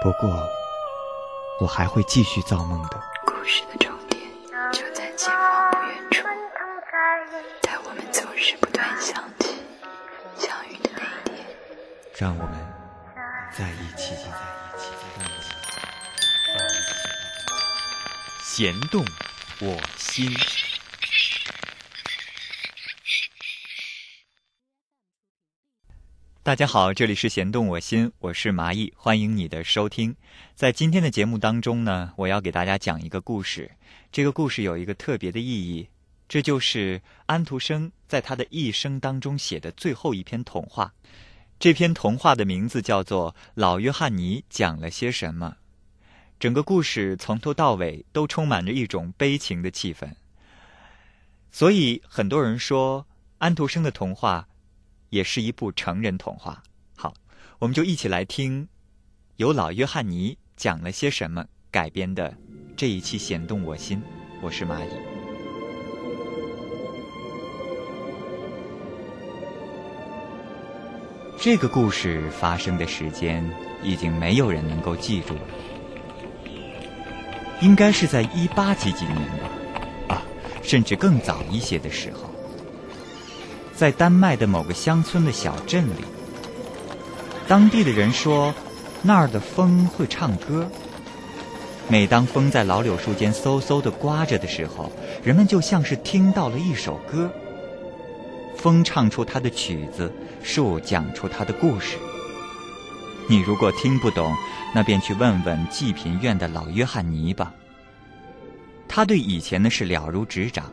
不过，我还会继续造梦的。故事的终点就在前方不远处，在我们总是不断想起相遇的那一天。让我们在一起吧，在一起，在一起。弦动我心。大家好，这里是弦动我心，我是麻艺，欢迎你的收听。在今天的节目当中呢，我要给大家讲一个故事。这个故事有一个特别的意义，这就是安徒生在他的一生当中写的最后一篇童话。这篇童话的名字叫做《老约翰尼讲了些什么》。整个故事从头到尾都充满着一种悲情的气氛，所以很多人说安徒生的童话。也是一部成人童话。好，我们就一起来听由老约翰尼讲了些什么改编的这一期《弦动我心》。我是蚂蚁。这个故事发生的时间已经没有人能够记住了，应该是在一八几几年吧，啊，甚至更早一些的时候。在丹麦的某个乡村的小镇里，当地的人说，那儿的风会唱歌。每当风在老柳树间嗖嗖的刮着的时候，人们就像是听到了一首歌。风唱出它的曲子，树讲出它的故事。你如果听不懂，那便去问问济贫院的老约翰尼吧。他对以前的事了如指掌。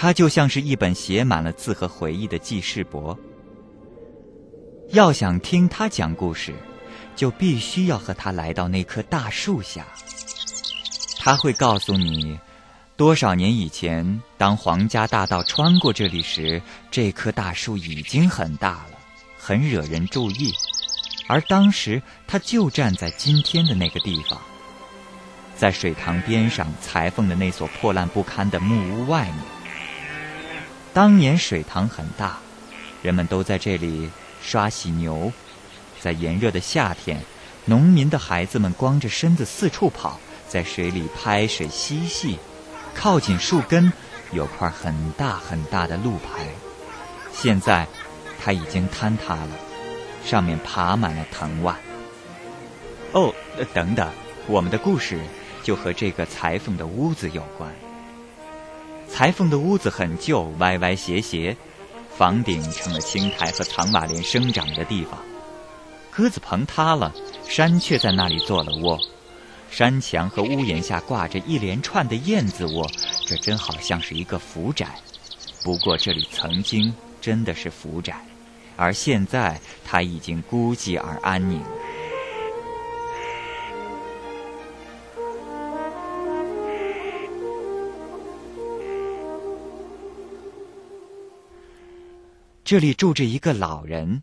它就像是一本写满了字和回忆的记事簿。要想听他讲故事，就必须要和他来到那棵大树下。他会告诉你，多少年以前，当皇家大道穿过这里时，这棵大树已经很大了，很惹人注意。而当时，他就站在今天的那个地方，在水塘边上裁缝的那所破烂不堪的木屋外面。当年水塘很大，人们都在这里刷洗牛。在炎热的夏天，农民的孩子们光着身子四处跑，在水里拍水嬉戏。靠近树根有块很大很大的路牌，现在它已经坍塌了，上面爬满了藤蔓。哦，等等，我们的故事就和这个裁缝的屋子有关。裁缝的屋子很旧，歪歪斜斜，房顶成了青苔和藏瓦莲生长的地方。鸽子棚塌了，山雀在那里做了窝。山墙和屋檐下挂着一连串的燕子窝，这真好像是一个福宅。不过这里曾经真的是福宅，而现在它已经孤寂而安宁。这里住着一个老人，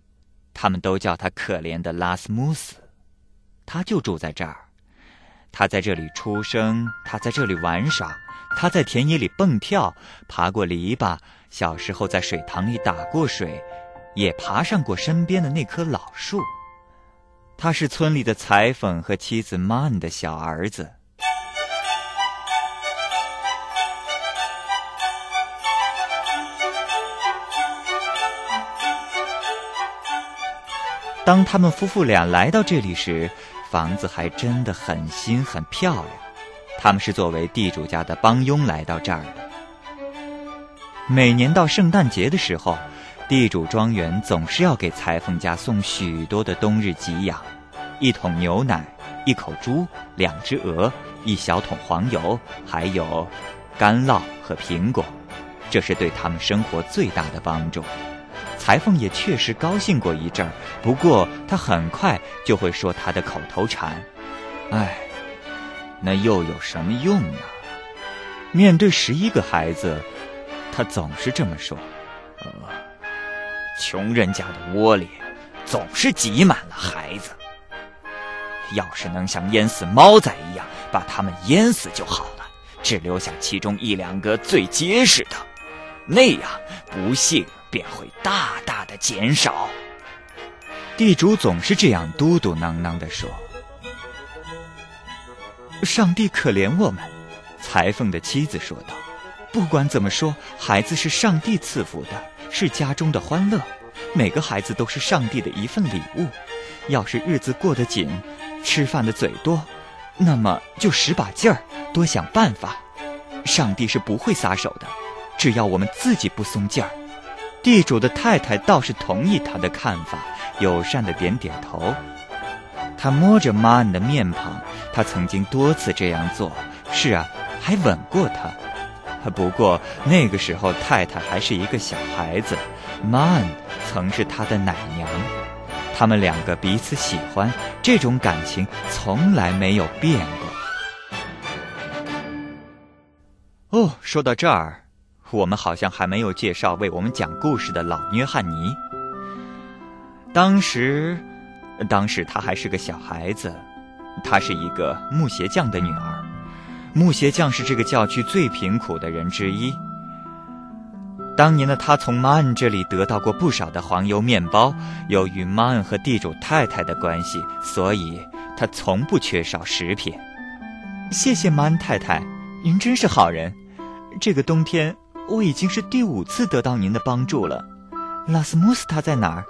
他们都叫他可怜的拉斯穆斯。他就住在这儿，他在这里出生，他在这里玩耍，他在田野里蹦跳，爬过篱笆，小时候在水塘里打过水，也爬上过身边的那棵老树。他是村里的裁缝和妻子曼的小儿子。当他们夫妇俩来到这里时，房子还真的很新很漂亮。他们是作为地主家的帮佣来到这儿的。每年到圣诞节的时候，地主庄园总是要给裁缝家送许多的冬日给养：一桶牛奶、一口猪、两只鹅、一小桶黄油，还有干酪和苹果。这是对他们生活最大的帮助。裁缝也确实高兴过一阵儿，不过他很快就会说他的口头禅：“哎，那又有什么用呢？”面对十一个孩子，他总是这么说：“，穷人家的窝里总是挤满了孩子。要是能像淹死猫仔一样把他们淹死就好了，只留下其中一两个最结实的，那样不幸。”便会大大的减少。地主总是这样嘟嘟囔囔的说：“上帝可怜我们。”裁缝的妻子说道：“不管怎么说，孩子是上帝赐福的，是家中的欢乐。每个孩子都是上帝的一份礼物。要是日子过得紧，吃饭的嘴多，那么就使把劲儿，多想办法。上帝是不会撒手的，只要我们自己不松劲儿。”地主的太太倒是同意他的看法，友善的点点头。他摸着玛恩的面庞，他曾经多次这样做。是啊，还吻过她。不过那个时候太太还是一个小孩子，玛恩曾是他的奶娘。他们两个彼此喜欢，这种感情从来没有变过。哦，说到这儿。我们好像还没有介绍为我们讲故事的老约翰尼。当时，当时他还是个小孩子，他是一个木鞋匠的女儿。木鞋匠是这个教区最贫苦的人之一。当年的他从马恩这里得到过不少的黄油面包。由于马恩和地主太太的关系，所以他从不缺少食品。谢谢马恩太太，您真是好人。这个冬天。我已经是第五次得到您的帮助了，拉斯穆斯他在哪儿？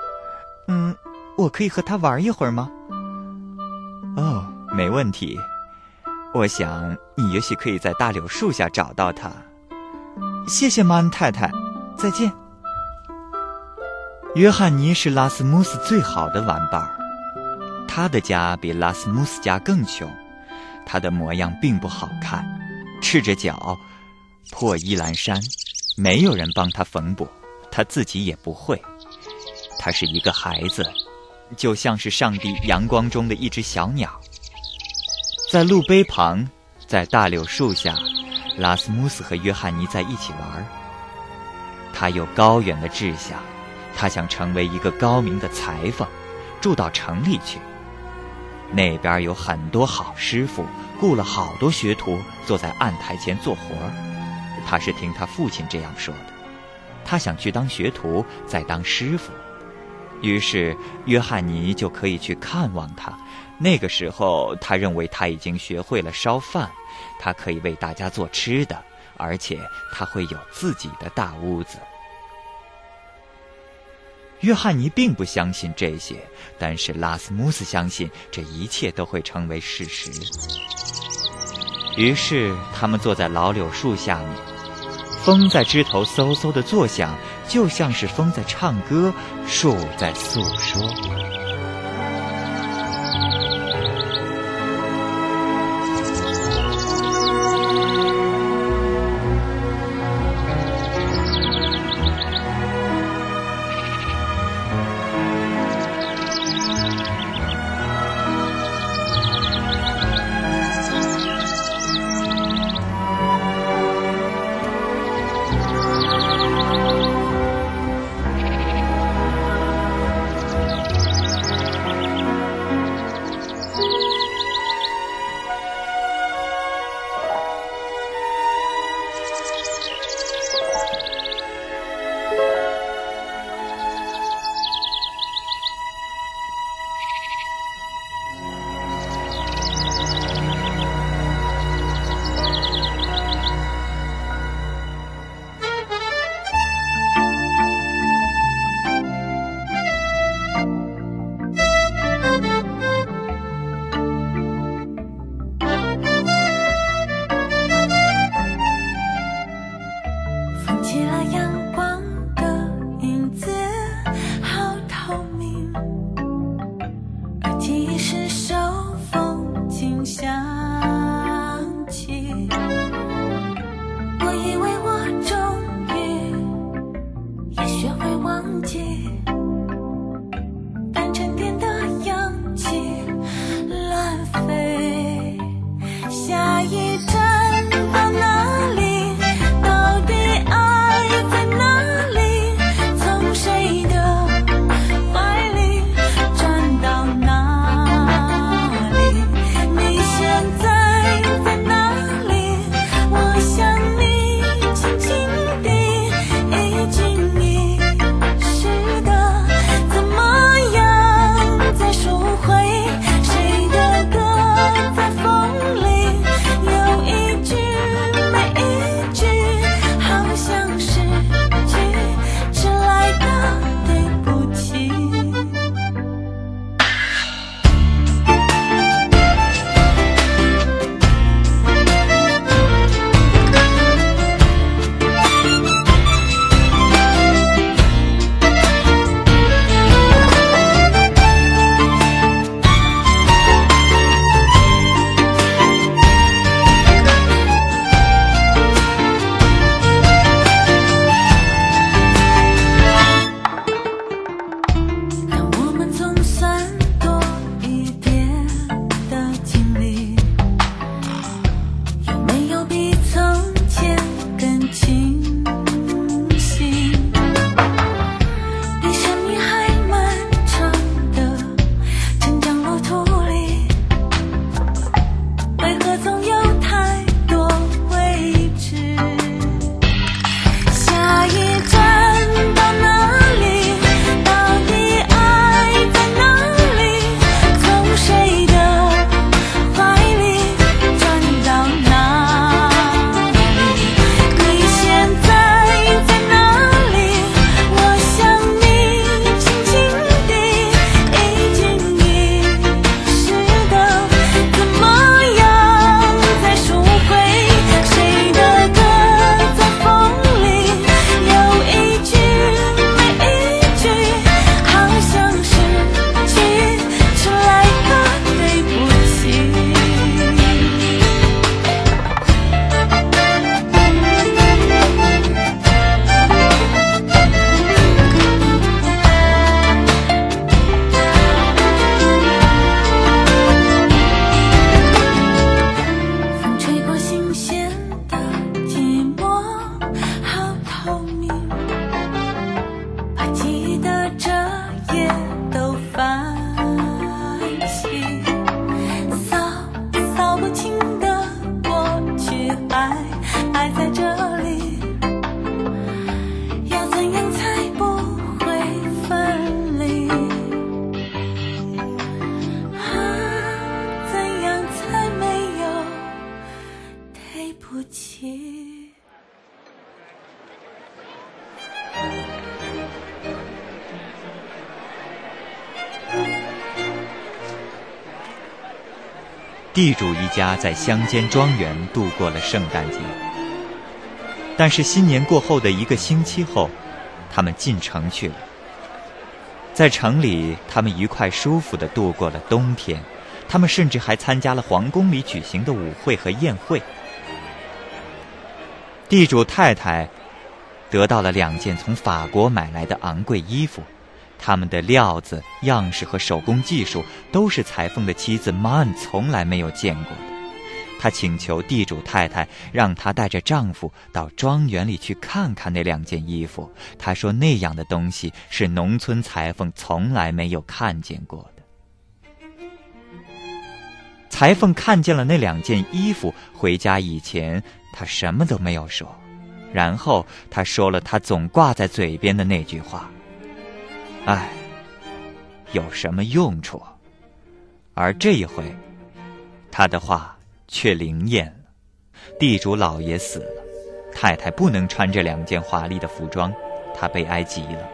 嗯，我可以和他玩一会儿吗？哦，没问题。我想你也许可以在大柳树下找到他。谢谢马恩太太，再见。约翰尼是拉斯穆斯最好的玩伴儿，他的家比拉斯穆斯家更穷，他的模样并不好看，赤着脚，破衣烂衫。没有人帮他缝补，他自己也不会。他是一个孩子，就像是上帝阳光中的一只小鸟。在路碑旁，在大柳树下，拉斯穆斯和约翰尼在一起玩。他有高远的志向，他想成为一个高明的裁缝，住到城里去。那边有很多好师傅，雇了好多学徒，坐在案台前做活儿。他是听他父亲这样说的，他想去当学徒，再当师傅。于是约翰尼就可以去看望他。那个时候，他认为他已经学会了烧饭，他可以为大家做吃的，而且他会有自己的大屋子。约翰尼并不相信这些，但是拉斯穆斯相信这一切都会成为事实。于是他们坐在老柳树下面。风在枝头嗖嗖的作响，就像是风在唱歌，树在诉说。地主一家在乡间庄园度过了圣诞节。但是新年过后的一个星期后，他们进城去了。在城里，他们愉快舒服地度过了冬天。他们甚至还参加了皇宫里举行的舞会和宴会。地主太太得到了两件从法国买来的昂贵衣服，他们的料子、样式和手工技术都是裁缝的妻子曼从来没有见过的。她请求地主太太让她带着丈夫到庄园里去看看那两件衣服。她说那样的东西是农村裁缝从来没有看见过的。裁缝看见了那两件衣服，回家以前他什么都没有说，然后他说了他总挂在嘴边的那句话：“哎，有什么用处？”而这一回，他的话却灵验了。地主老爷死了，太太不能穿这两件华丽的服装，她悲哀极了，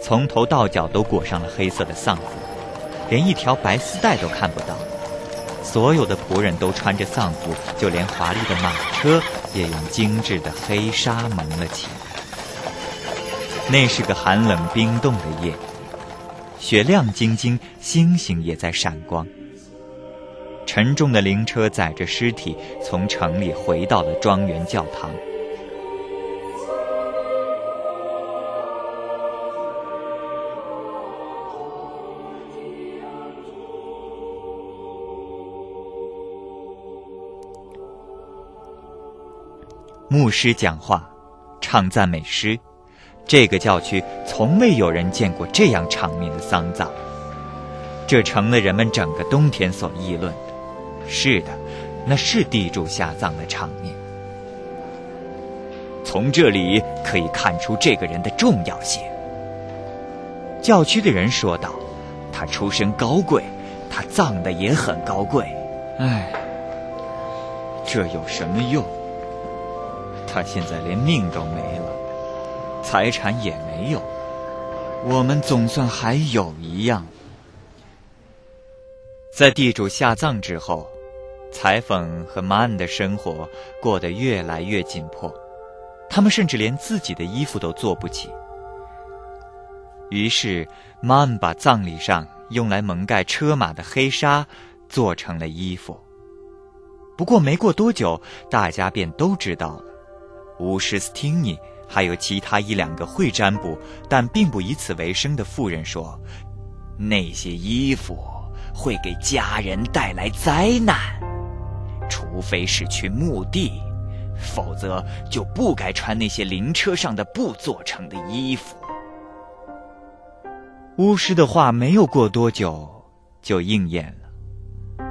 从头到脚都裹上了黑色的丧服，连一条白丝带都看不到。所有的仆人都穿着丧服，就连华丽的马车也用精致的黑纱蒙了起来。那是个寒冷冰冻的夜，雪亮晶晶，星星也在闪光。沉重的灵车载着尸体从城里回到了庄园教堂。牧师讲话，唱赞美诗。这个教区从未有人见过这样场面的丧葬，这成了人们整个冬天所议论的。是的，那是地主下葬的场面。从这里可以看出这个人的重要性。教区的人说道：“他出身高贵，他葬的也很高贵。唉，这有什么用？”他现在连命都没了，财产也没有，我们总算还有一样。在地主下葬之后，裁缝和曼的生活过得越来越紧迫，他们甚至连自己的衣服都做不起。于是，曼把葬礼上用来蒙盖车马的黑纱做成了衣服。不过，没过多久，大家便都知道了。巫师斯汀尼还有其他一两个会占卜但并不以此为生的妇人说：“那些衣服会给家人带来灾难，除非是去墓地，否则就不该穿那些灵车上的布做成的衣服。”巫师的话没有过多久就应验了。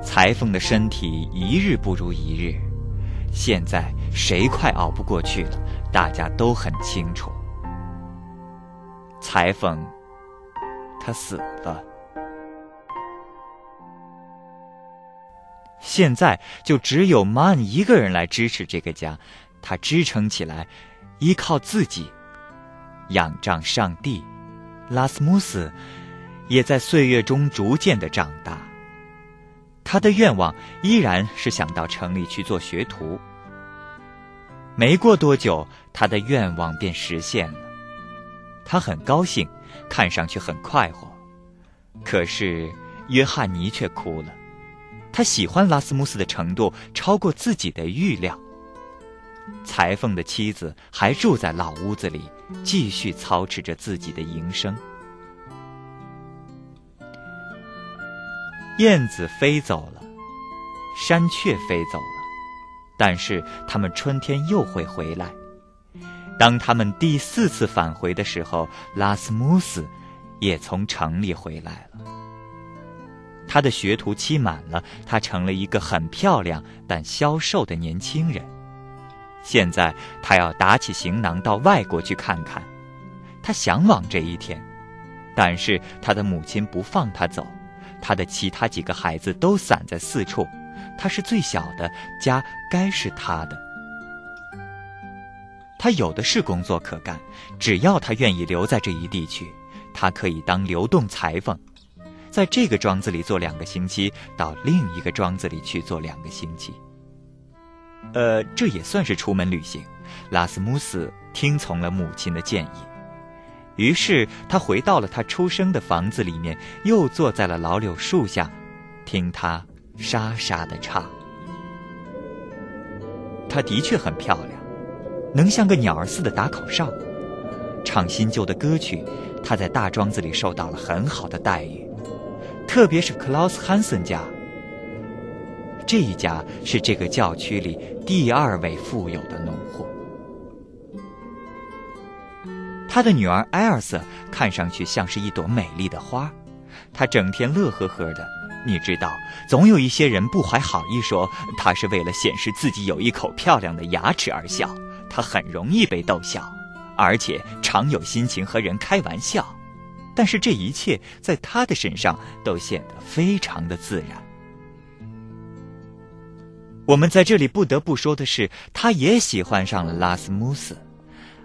裁缝的身体一日不如一日。现在谁快熬不过去了？大家都很清楚。裁缝，他死了。现在就只有曼一个人来支持这个家，他支撑起来，依靠自己，仰仗上帝。拉斯穆斯也在岁月中逐渐的长大。他的愿望依然是想到城里去做学徒。没过多久，他的愿望便实现了。他很高兴，看上去很快活。可是约翰尼却哭了。他喜欢拉斯穆斯的程度超过自己的预料。裁缝的妻子还住在老屋子里，继续操持着自己的营生。燕子飞走了，山雀飞走了，但是他们春天又会回来。当他们第四次返回的时候，拉斯穆斯也从城里回来了。他的学徒期满了，他成了一个很漂亮但消瘦的年轻人。现在他要打起行囊到外国去看看，他向往这一天，但是他的母亲不放他走。他的其他几个孩子都散在四处，他是最小的，家该是他的。他有的是工作可干，只要他愿意留在这一地区，他可以当流动裁缝。在这个庄子里做两个星期，到另一个庄子里去做两个星期。呃，这也算是出门旅行。拉斯穆斯听从了母亲的建议，于是他回到了他出生的房子里面，又坐在了老柳树下，听他沙沙的唱。她的确很漂亮，能像个鸟儿似的打口哨，唱新旧的歌曲。她在大庄子里受到了很好的待遇，特别是克劳斯·汉森家。这一家是这个教区里第二位富有的农户。他的女儿埃尔瑟看上去像是一朵美丽的花，她整天乐呵呵的。你知道，总有一些人不怀好意，说他是为了显示自己有一口漂亮的牙齿而笑。他很容易被逗笑，而且常有心情和人开玩笑。但是这一切在他的身上都显得非常的自然。我们在这里不得不说的是，他也喜欢上了拉斯穆斯，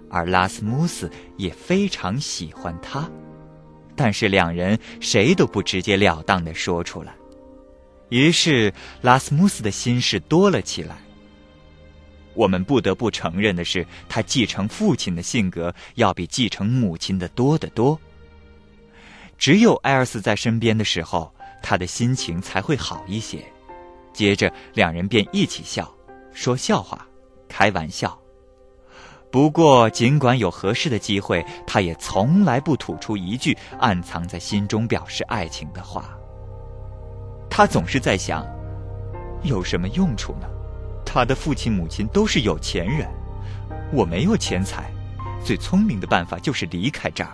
而拉斯穆斯也非常喜欢他。但是两人谁都不直截了当的说出来，于是拉斯穆斯的心事多了起来。我们不得不承认的是，他继承父亲的性格要比继承母亲的多得多。只有艾尔斯在身边的时候，他的心情才会好一些。接着两人便一起笑，说笑话，开玩笑。不过，尽管有合适的机会，他也从来不吐出一句暗藏在心中表示爱情的话。他总是在想，有什么用处呢？他的父亲母亲都是有钱人，我没有钱财，最聪明的办法就是离开这儿。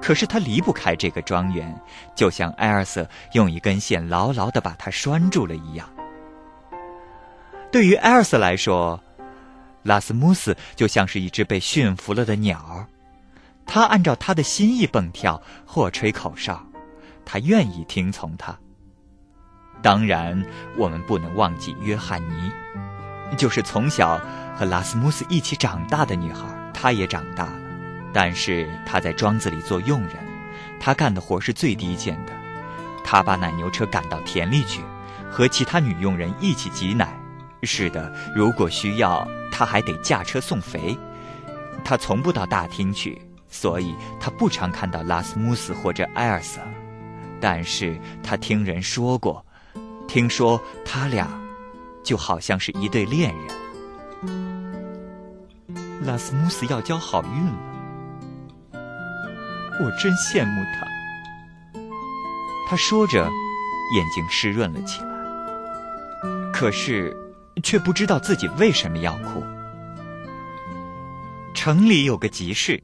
可是他离不开这个庄园，就像艾尔瑟用一根线牢牢的把他拴住了一样。对于艾尔瑟来说，拉斯穆斯就像是一只被驯服了的鸟，他按照他的心意蹦跳或吹口哨，他愿意听从他。当然，我们不能忘记约翰尼，就是从小和拉斯穆斯一起长大的女孩。她也长大了，但是她在庄子里做佣人，她干的活是最低贱的。她把奶牛车赶到田里去，和其他女佣人一起挤奶。是的，如果需要。他还得驾车送肥，他从不到大厅去，所以他不常看到拉斯穆斯或者埃尔瑟。但是他听人说过，听说他俩就好像是一对恋人。拉斯穆斯要交好运了，我真羡慕他。他说着，眼睛湿润了起来。可是。却不知道自己为什么要哭。城里有个集市，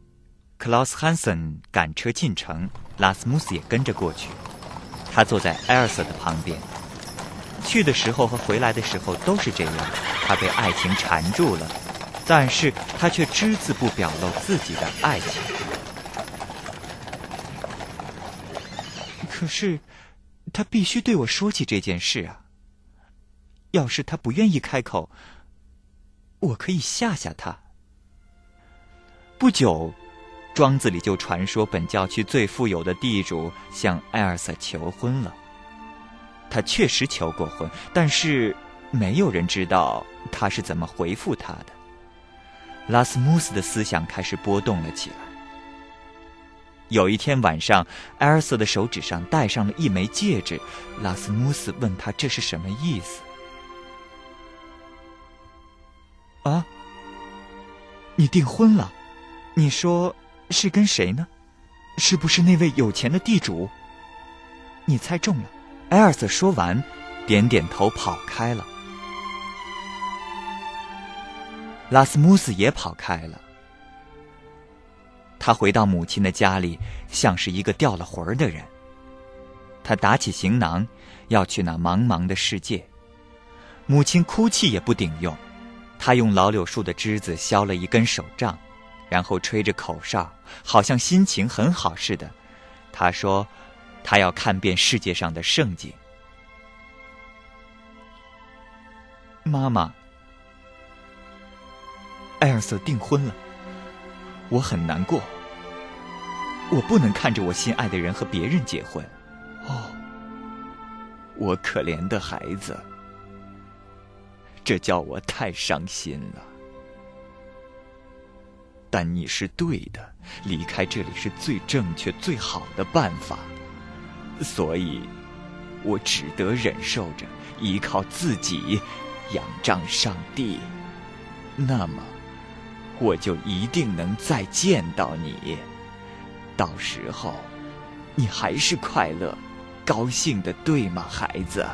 克劳斯·汉森赶车进城，拉斯穆斯也跟着过去。他坐在艾尔瑟的旁边。去的时候和回来的时候都是这样。他被爱情缠住了，但是他却只字不表露自己的爱情。可是，他必须对我说起这件事啊。要是他不愿意开口，我可以吓吓他。不久，庄子里就传说本教区最富有的地主向艾尔萨求婚了。他确实求过婚，但是没有人知道他是怎么回复他的。拉斯穆斯的思想开始波动了起来。有一天晚上，艾尔瑟的手指上戴上了一枚戒指。拉斯穆斯问他这是什么意思。啊！你订婚了？你说是跟谁呢？是不是那位有钱的地主？你猜中了。艾尔瑟说完，点点头，跑开了。拉斯穆斯也跑开了。他回到母亲的家里，像是一个掉了魂儿的人。他打起行囊，要去那茫茫的世界。母亲哭泣也不顶用。他用老柳树的枝子削了一根手杖，然后吹着口哨，好像心情很好似的。他说：“他要看遍世界上的盛景。”妈妈，艾尔瑟订婚了，我很难过。我不能看着我心爱的人和别人结婚。哦，我可怜的孩子，这叫我太伤心了。但你是对的，离开这里是最正确、最好的办法，所以，我只得忍受着，依靠自己，仰仗上帝。那么，我就一定能再见到你。到时候，你还是快乐、高兴的，对吗，孩子？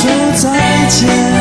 说再见。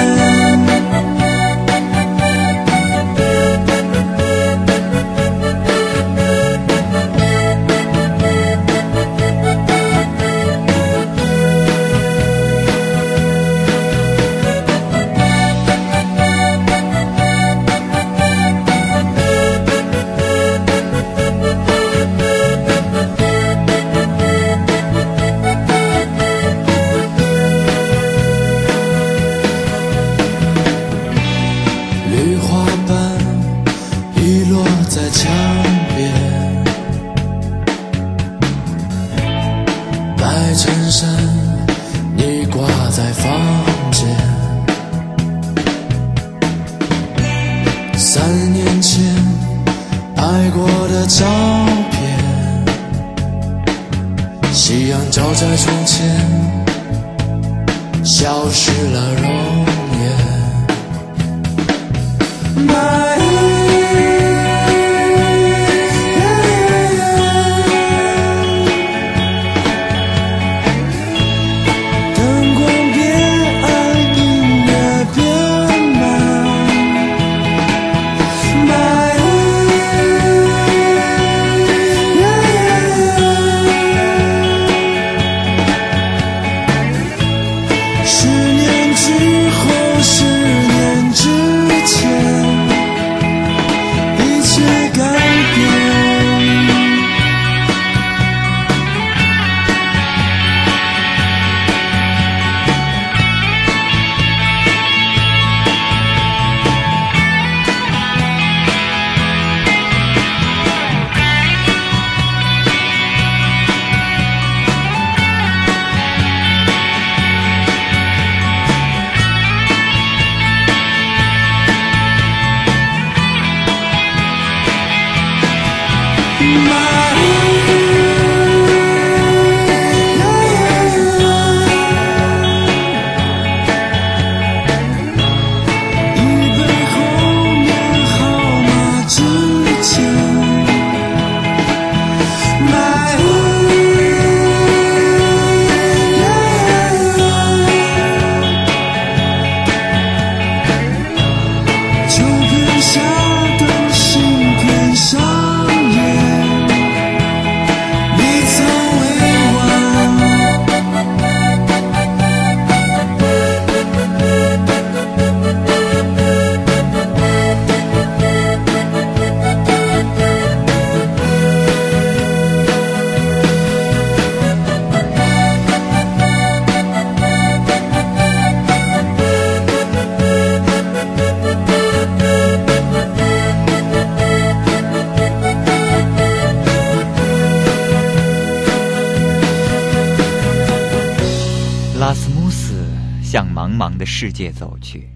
向茫茫的世界走去。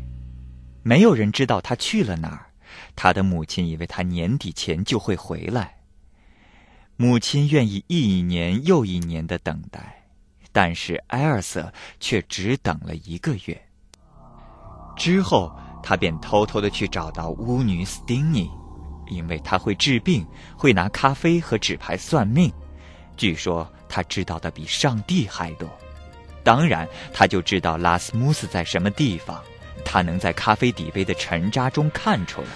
没有人知道他去了哪儿。他的母亲以为他年底前就会回来。母亲愿意一年又一年的等待，但是埃尔瑟却只等了一个月。之后，他便偷偷的去找到巫女斯丁尼，因为她会治病，会拿咖啡和纸牌算命。据说他知道的比上帝还多。当然，他就知道拉斯穆斯在什么地方。他能在咖啡底杯的沉渣中看出来。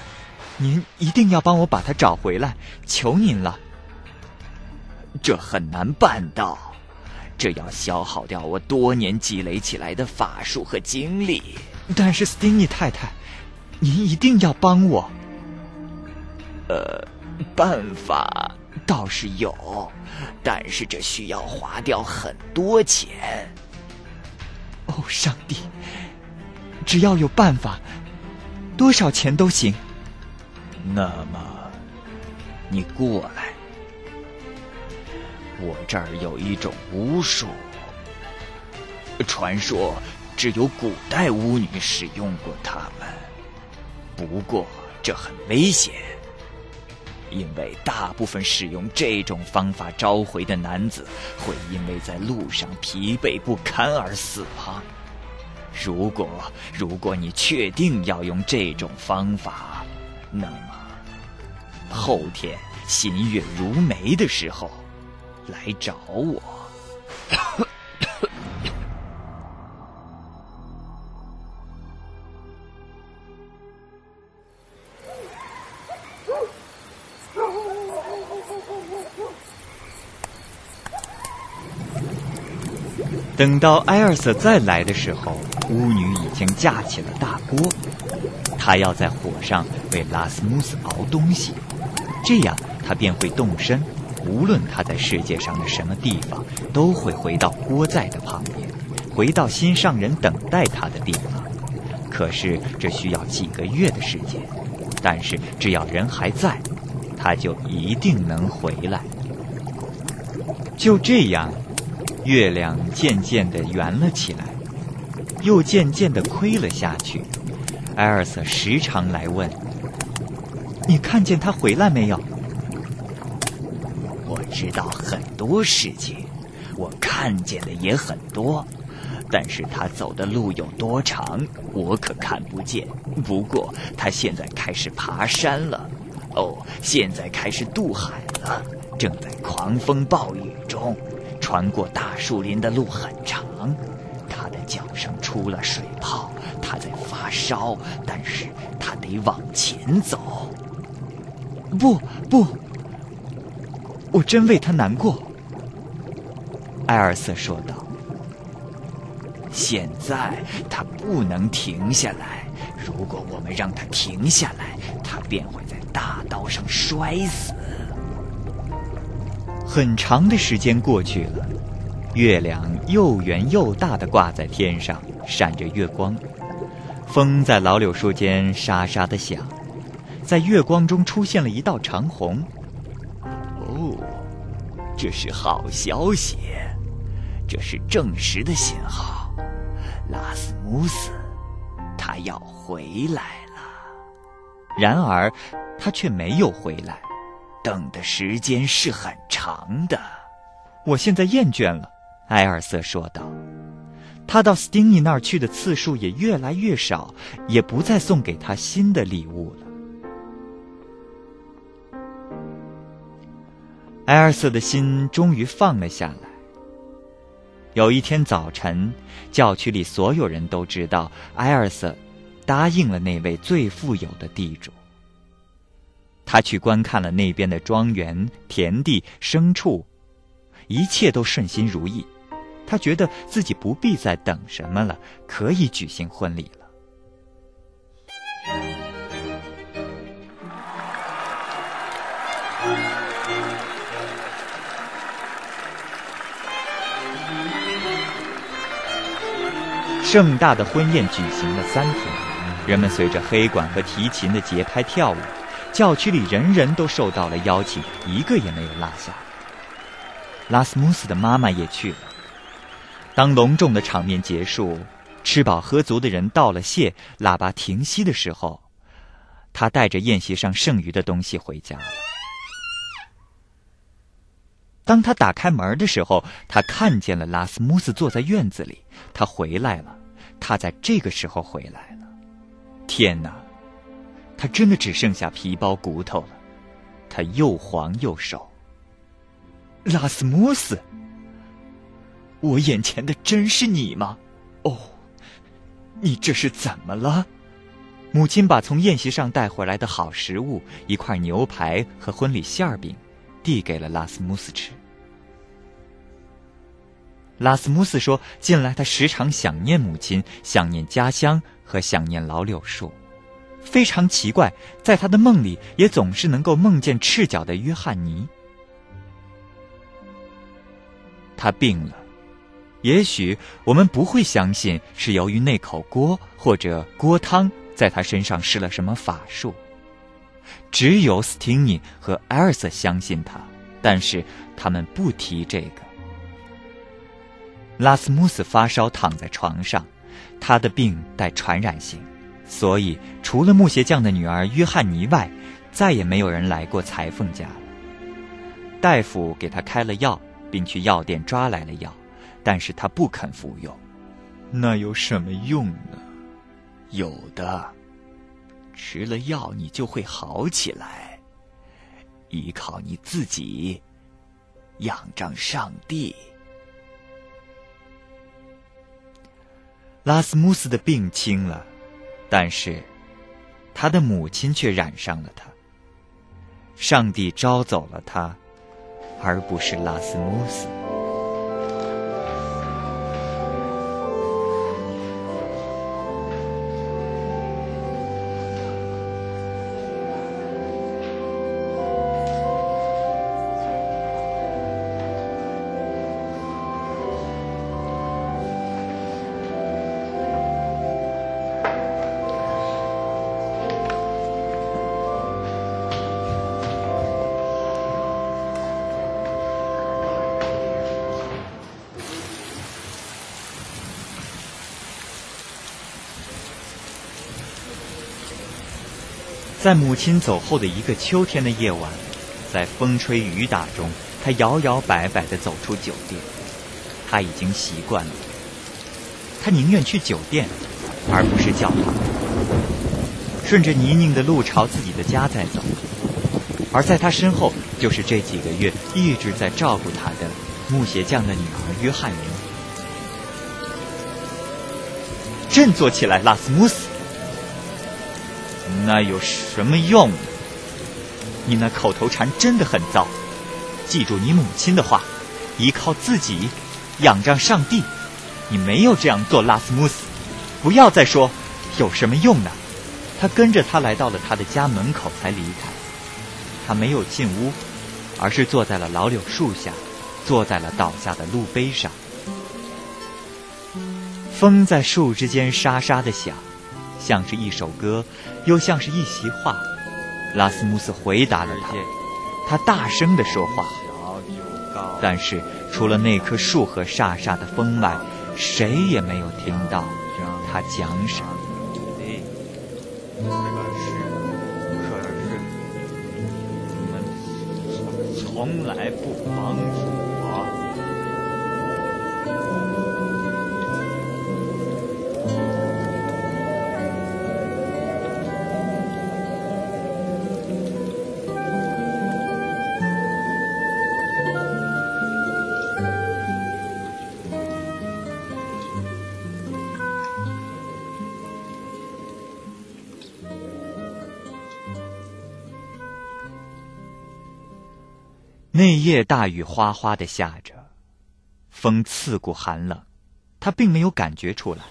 您一定要帮我把他找回来，求您了。这很难办到，这要消耗掉我多年积累起来的法术和精力。但是斯汀尼太太，您一定要帮我。呃，办法倒是有，但是这需要花掉很多钱。哦，上帝！只要有办法，多少钱都行。那么，你过来，我这儿有一种巫术，传说只有古代巫女使用过它们。不过这很危险，因为大部分使用这种方法召回的男子会因为在路上疲惫不堪而死亡。如果如果你确定要用这种方法，那么后天新月如眉的时候来找我。等到埃尔瑟再来的时候，巫女已经架起了大锅，她要在火上为拉斯穆斯熬东西，这样他便会动身。无论他在世界上的什么地方，都会回到锅在的旁边，回到心上人等待他的地方。可是这需要几个月的时间，但是只要人还在，他就一定能回来。就这样。月亮渐渐的圆了起来，又渐渐的亏了下去。艾尔瑟时常来问：“你看见他回来没有？”我知道很多事情，我看见的也很多，但是他走的路有多长，我可看不见。不过他现在开始爬山了，哦，现在开始渡海了，正在狂风暴雨中。穿过大树林的路很长，他的脚上出了水泡，他在发烧，但是他得往前走。不不，我真为他难过。”艾尔瑟说道。“现在他不能停下来，如果我们让他停下来，他便会在大道上摔死。”很长的时间过去了，月亮又圆又大的挂在天上，闪着月光。风在老柳树间沙沙的响，在月光中出现了一道长虹。哦，这是好消息，这是证实的信号。拉斯穆斯，他要回来了。然而，他却没有回来。等的时间是很长的，我现在厌倦了。”埃尔瑟说道。他到斯汀尼那儿去的次数也越来越少，也不再送给他新的礼物了。埃尔瑟的心终于放了下来。有一天早晨，教区里所有人都知道埃尔瑟答应了那位最富有的地主。他去观看了那边的庄园、田地、牲畜，一切都顺心如意。他觉得自己不必再等什么了，可以举行婚礼了。盛大的婚宴举行了三天，人们随着黑管和提琴的节拍跳舞。教区里人人都受到了邀请，一个也没有落下。拉斯穆斯的妈妈也去了。当隆重的场面结束，吃饱喝足的人道了谢，喇叭停息的时候，他带着宴席上剩余的东西回家了。当他打开门的时候，他看见了拉斯穆斯坐在院子里。他回来了，他在这个时候回来了。天哪，他真的只剩下皮包骨头了。他又黄又瘦。拉斯穆斯，我眼前的真是你吗？哦，你这是怎么了？母亲把从宴席上带回来的好食物——一块牛排和婚礼馅饼。递给了拉斯穆斯吃。拉斯穆斯说：“近来他时常想念母亲，想念家乡和想念老柳树。非常奇怪，在他的梦里也总是能够梦见赤脚的约翰尼。他病了，也许我们不会相信是由于那口锅或者锅汤在他身上施了什么法术。”只有斯汀尼和艾尔瑟相信他，但是他们不提这个。拉斯穆斯发烧，躺在床上，他的病带传染性，所以除了木鞋匠的女儿约翰尼外，再也没有人来过裁缝家了。大夫给他开了药，并去药店抓来了药，但是他不肯服用。那有什么用呢？有的。吃了药，你就会好起来。依靠你自己，仰仗上帝。拉斯穆斯的病轻了，但是他的母亲却染上了他。上帝招走了他，而不是拉斯穆斯。在母亲走后的一个秋天的夜晚，在风吹雨打中，他摇摇摆摆地走出酒店。他已经习惯了，他宁愿去酒店，而不是教堂。顺着泥泞的路朝自己的家在走，而在他身后就是这几个月一直在照顾他的木鞋匠的女儿约翰尼。振作起来，拉斯穆斯！那有什么用？你那口头禅真的很糟。记住你母亲的话，依靠自己，仰仗上帝。你没有这样做，拉斯穆斯。不要再说有什么用呢？他跟着他来到了他的家门口，才离开。他没有进屋，而是坐在了老柳树下，坐在了倒下的路碑上。风在树之间沙沙的响。像是一首歌，又像是一席话。拉斯穆斯回答了他，他大声的说话，但是除了那棵树和飒飒的风外，谁也没有听到他讲什么。可是，可是，你们从来不帮助。那夜大雨哗哗的下着，风刺骨寒冷，他并没有感觉出来。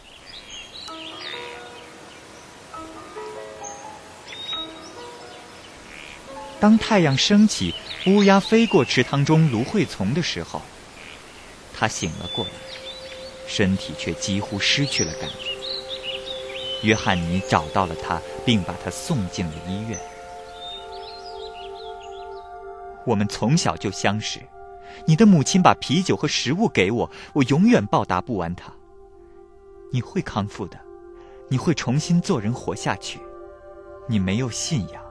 当太阳升起，乌鸦飞过池塘中芦荟丛的时候，他醒了过来，身体却几乎失去了感觉。约翰尼找到了他，并把他送进了医院。我们从小就相识，你的母亲把啤酒和食物给我，我永远报答不完她。你会康复的，你会重新做人活下去。你没有信仰。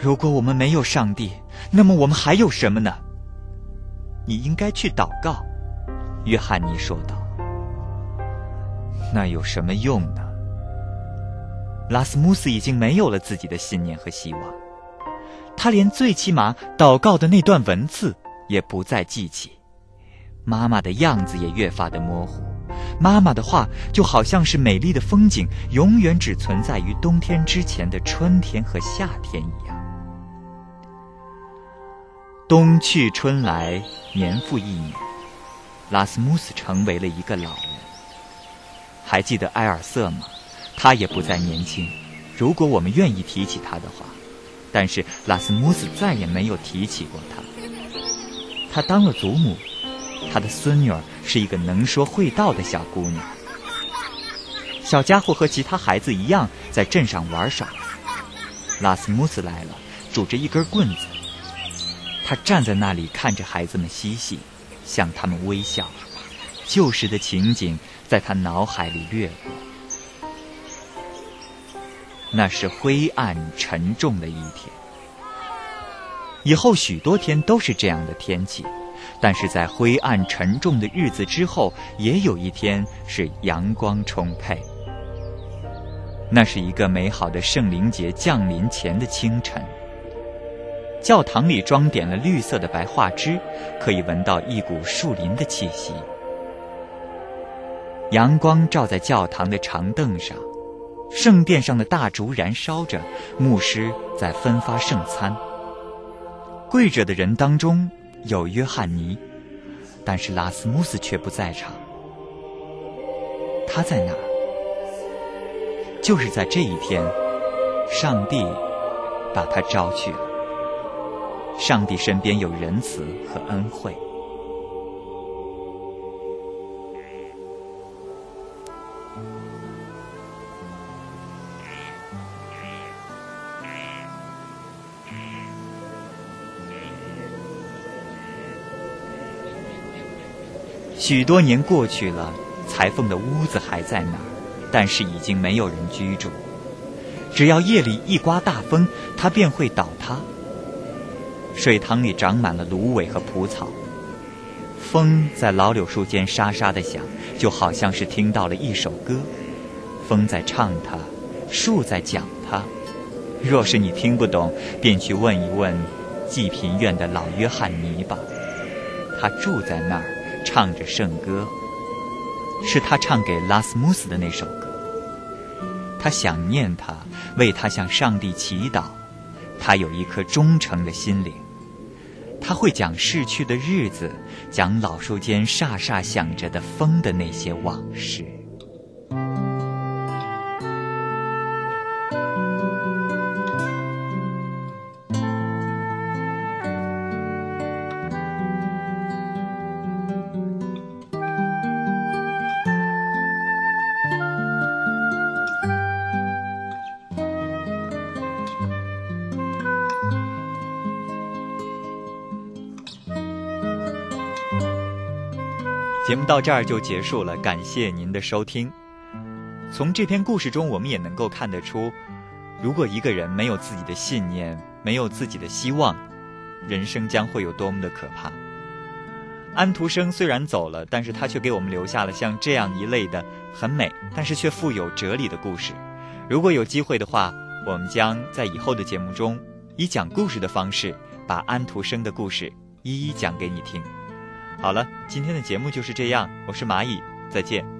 如果我们没有上帝，那么我们还有什么呢？你应该去祷告。”约翰尼说道。“那有什么用呢？”拉斯穆斯已经没有了自己的信念和希望，他连最起码祷告的那段文字也不再记起。妈妈的样子也越发的模糊，妈妈的话就好像是美丽的风景，永远只存在于冬天之前的春天和夏天一样。冬去春来，年复一年，拉斯穆斯成为了一个老人。还记得埃尔瑟吗？他也不再年轻。如果我们愿意提起他的话，但是拉斯穆斯再也没有提起过他。他当了祖母，他的孙女儿是一个能说会道的小姑娘。小家伙和其他孩子一样在镇上玩耍。拉斯穆斯来了，拄着一根棍子。他站在那里看着孩子们嬉戏，向他们微笑。旧时的情景在他脑海里掠过。那是灰暗沉重的一天。以后许多天都是这样的天气，但是在灰暗沉重的日子之后，也有一天是阳光充沛。那是一个美好的圣灵节降临前的清晨。教堂里装点了绿色的白桦枝，可以闻到一股树林的气息。阳光照在教堂的长凳上，圣殿上的大烛燃烧着，牧师在分发圣餐。跪着的人当中有约翰尼，但是拉斯穆斯却不在场。他在哪？就是在这一天，上帝把他招去了。上帝身边有仁慈和恩惠。许多年过去了，裁缝的屋子还在那儿，但是已经没有人居住。只要夜里一刮大风，它便会倒塌。水塘里长满了芦苇和蒲草，风在老柳树间沙沙的响，就好像是听到了一首歌。风在唱它，树在讲它。若是你听不懂，便去问一问济贫院的老约翰尼吧。他住在那儿，唱着圣歌，是他唱给拉斯穆斯的那首歌。他想念他，为他向上帝祈祷。他有一颗忠诚的心灵。他会讲逝去的日子，讲老树间沙沙响着的风的那些往事。节目到这儿就结束了，感谢您的收听。从这篇故事中，我们也能够看得出，如果一个人没有自己的信念，没有自己的希望，人生将会有多么的可怕。安徒生虽然走了，但是他却给我们留下了像这样一类的很美，但是却富有哲理的故事。如果有机会的话，我们将在以后的节目中，以讲故事的方式，把安徒生的故事一一讲给你听。好了，今天的节目就是这样。我是蚂蚁，再见。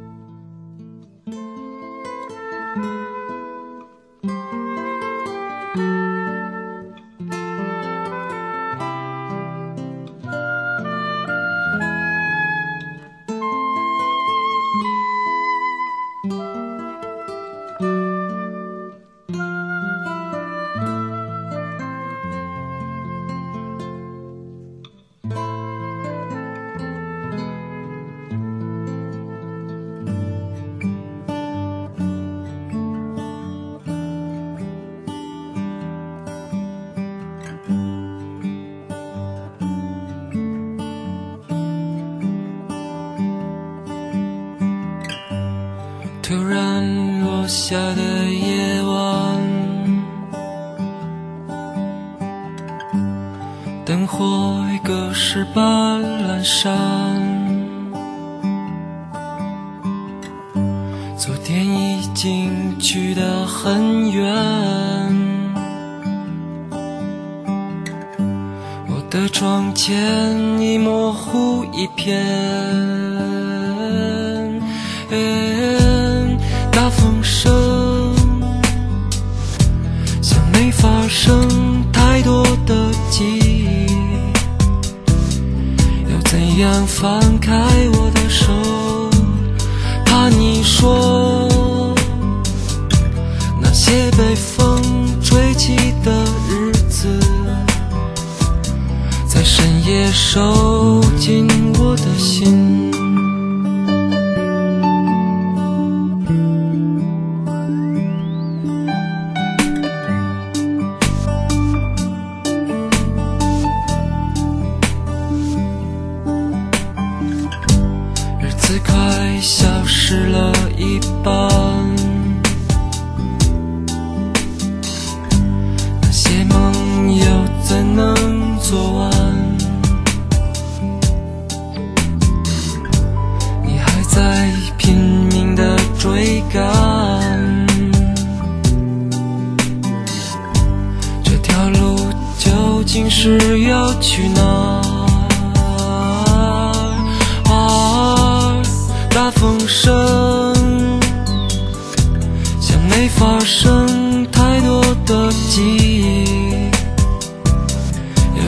窗前已模糊一片。大风声，像没发生太多的记忆。要怎样放开我的手？怕你说接受。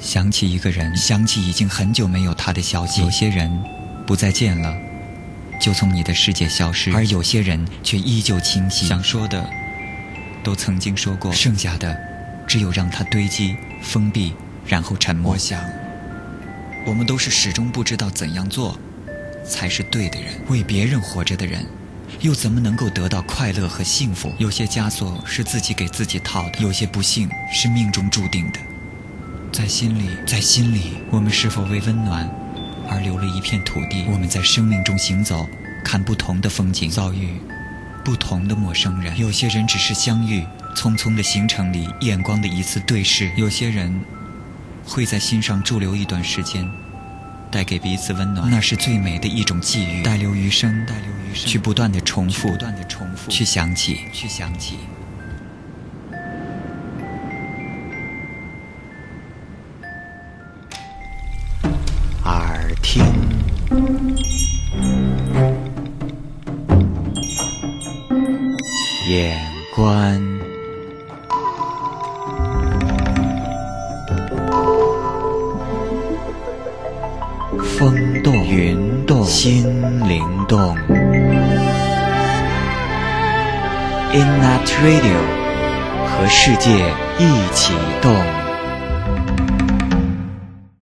想起一个人，想起已经很久没有他的消息。有些人不再见了，就从你的世界消失；而有些人却依旧清晰。想说的，都曾经说过，剩下的只有让它堆积、封闭，然后沉默。我想，我们都是始终不知道怎样做才是对的人。为别人活着的人，又怎么能够得到快乐和幸福？有些枷锁是自己给自己套的，有些不幸是命中注定的。在心里，在心里，我们是否为温暖而留了一片土地？我们在生命中行走，看不同的风景，遭遇不同的陌生人。有些人只是相遇，匆匆的行程里，眼光的一次对视；有些人会在心上驻留一段时间，带给彼此温暖，那是最美的一种际遇。带留余生，带留余生，去不断的重复，不断的重复，去想起，去想起。眼观，风动，云动，心灵动。In that radio，和世界一起动。